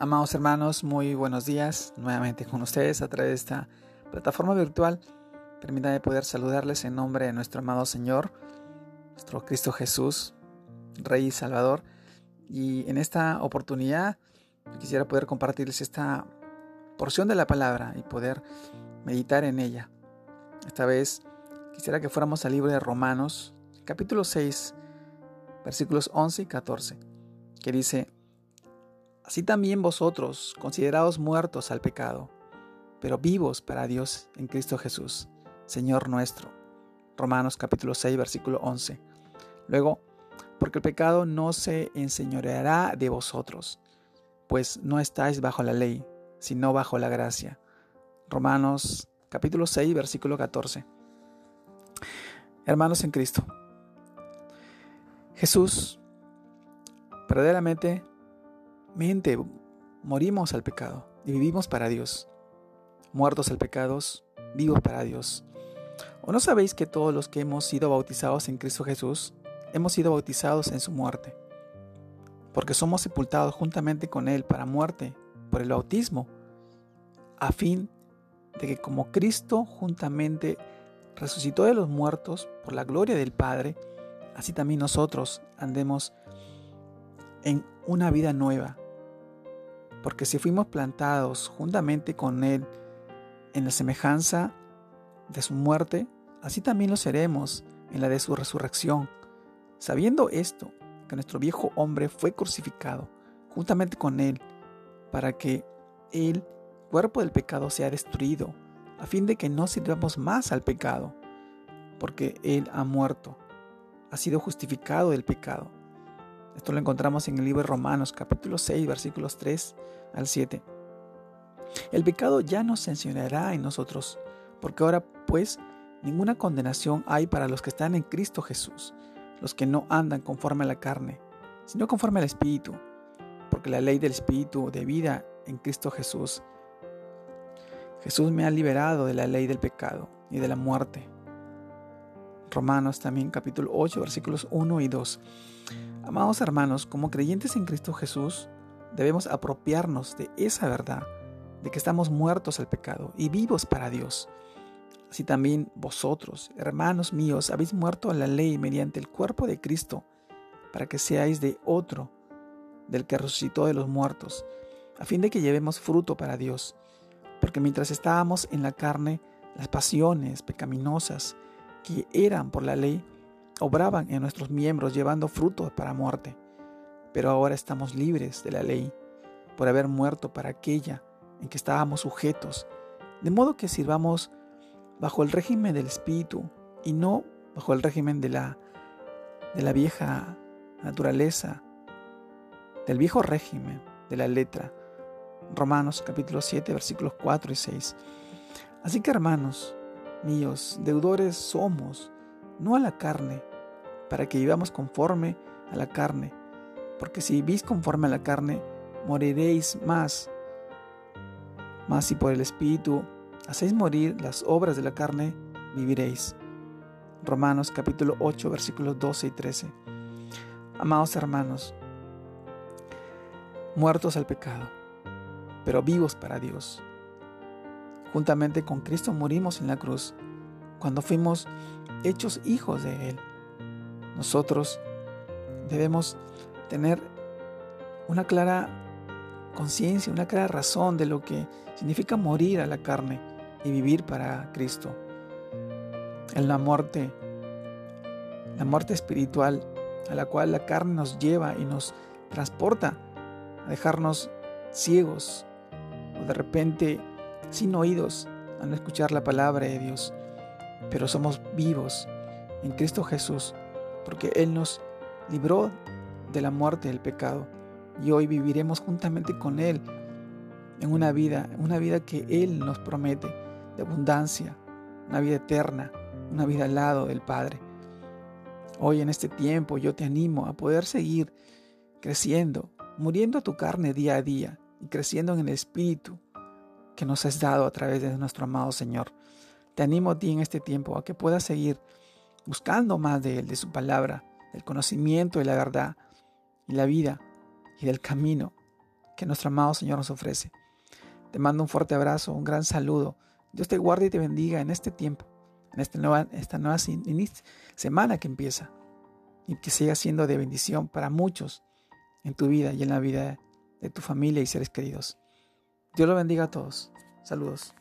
Amados hermanos, muy buenos días nuevamente con ustedes a través de esta plataforma virtual. Permítanme poder saludarles en nombre de nuestro amado Señor, nuestro Cristo Jesús, Rey y Salvador. Y en esta oportunidad quisiera poder compartirles esta porción de la palabra y poder meditar en ella. Esta vez quisiera que fuéramos al libro de Romanos, capítulo 6, versículos 11 y 14, que dice, Así también vosotros, considerados muertos al pecado, pero vivos para Dios en Cristo Jesús, Señor nuestro. Romanos capítulo 6, versículo 11. Luego, porque el pecado no se enseñoreará de vosotros, pues no estáis bajo la ley, sino bajo la gracia. Romanos capítulo 6, versículo 14. Hermanos en Cristo, Jesús verdaderamente mente morimos al pecado y vivimos para Dios. Muertos al pecado, vivos para Dios. ¿O no sabéis que todos los que hemos sido bautizados en Cristo Jesús, hemos sido bautizados en su muerte? Porque somos sepultados juntamente con Él para muerte por el bautismo, a fin de que como Cristo juntamente resucitó de los muertos por la gloria del Padre, así también nosotros andemos en una vida nueva. Porque si fuimos plantados juntamente con Él en la semejanza de su muerte, así también lo seremos en la de su resurrección. Sabiendo esto, que nuestro viejo hombre fue crucificado juntamente con Él, para que el cuerpo del pecado sea destruido, a fin de que no sirvamos más al pecado, porque Él ha muerto, ha sido justificado del pecado. Esto lo encontramos en el libro de Romanos capítulo 6 versículos 3 al 7. El pecado ya no enseñará en nosotros, porque ahora pues ninguna condenación hay para los que están en Cristo Jesús, los que no andan conforme a la carne, sino conforme al Espíritu, porque la ley del Espíritu de vida en Cristo Jesús, Jesús me ha liberado de la ley del pecado y de la muerte. Romanos también capítulo 8 versículos 1 y 2. Amados hermanos, como creyentes en Cristo Jesús, debemos apropiarnos de esa verdad, de que estamos muertos al pecado y vivos para Dios. Así también vosotros, hermanos míos, habéis muerto a la ley mediante el cuerpo de Cristo, para que seáis de otro, del que resucitó de los muertos, a fin de que llevemos fruto para Dios. Porque mientras estábamos en la carne, las pasiones pecaminosas que eran por la ley, obraban en nuestros miembros llevando frutos para muerte. Pero ahora estamos libres de la ley por haber muerto para aquella en que estábamos sujetos, de modo que sirvamos bajo el régimen del Espíritu y no bajo el régimen de la, de la vieja naturaleza, del viejo régimen de la letra. Romanos capítulo 7 versículos 4 y 6. Así que hermanos míos, deudores somos, no a la carne, para que vivamos conforme a la carne, porque si vivís conforme a la carne, moriréis más. Mas si por el Espíritu hacéis morir las obras de la carne, viviréis. Romanos capítulo 8 versículos 12 y 13. Amados hermanos, muertos al pecado, pero vivos para Dios. Juntamente con Cristo morimos en la cruz, cuando fuimos hechos hijos de Él. Nosotros debemos tener una clara conciencia, una clara razón de lo que significa morir a la carne y vivir para Cristo. En la muerte, la muerte espiritual a la cual la carne nos lleva y nos transporta a dejarnos ciegos o de repente sin oídos al no escuchar la palabra de Dios, pero somos vivos en Cristo Jesús porque Él nos libró de la muerte del pecado y hoy viviremos juntamente con Él en una vida, una vida que Él nos promete de abundancia, una vida eterna, una vida al lado del Padre. Hoy en este tiempo yo te animo a poder seguir creciendo, muriendo a tu carne día a día y creciendo en el Espíritu que nos has dado a través de nuestro amado Señor. Te animo a ti en este tiempo a que puedas seguir buscando más de Él, de su palabra, del conocimiento de la verdad y la vida y del camino que nuestro amado Señor nos ofrece. Te mando un fuerte abrazo, un gran saludo. Dios te guarde y te bendiga en este tiempo, en esta nueva, esta nueva semana que empieza y que siga siendo de bendición para muchos en tu vida y en la vida de tu familia y seres queridos. Dios lo bendiga a todos. Saludos.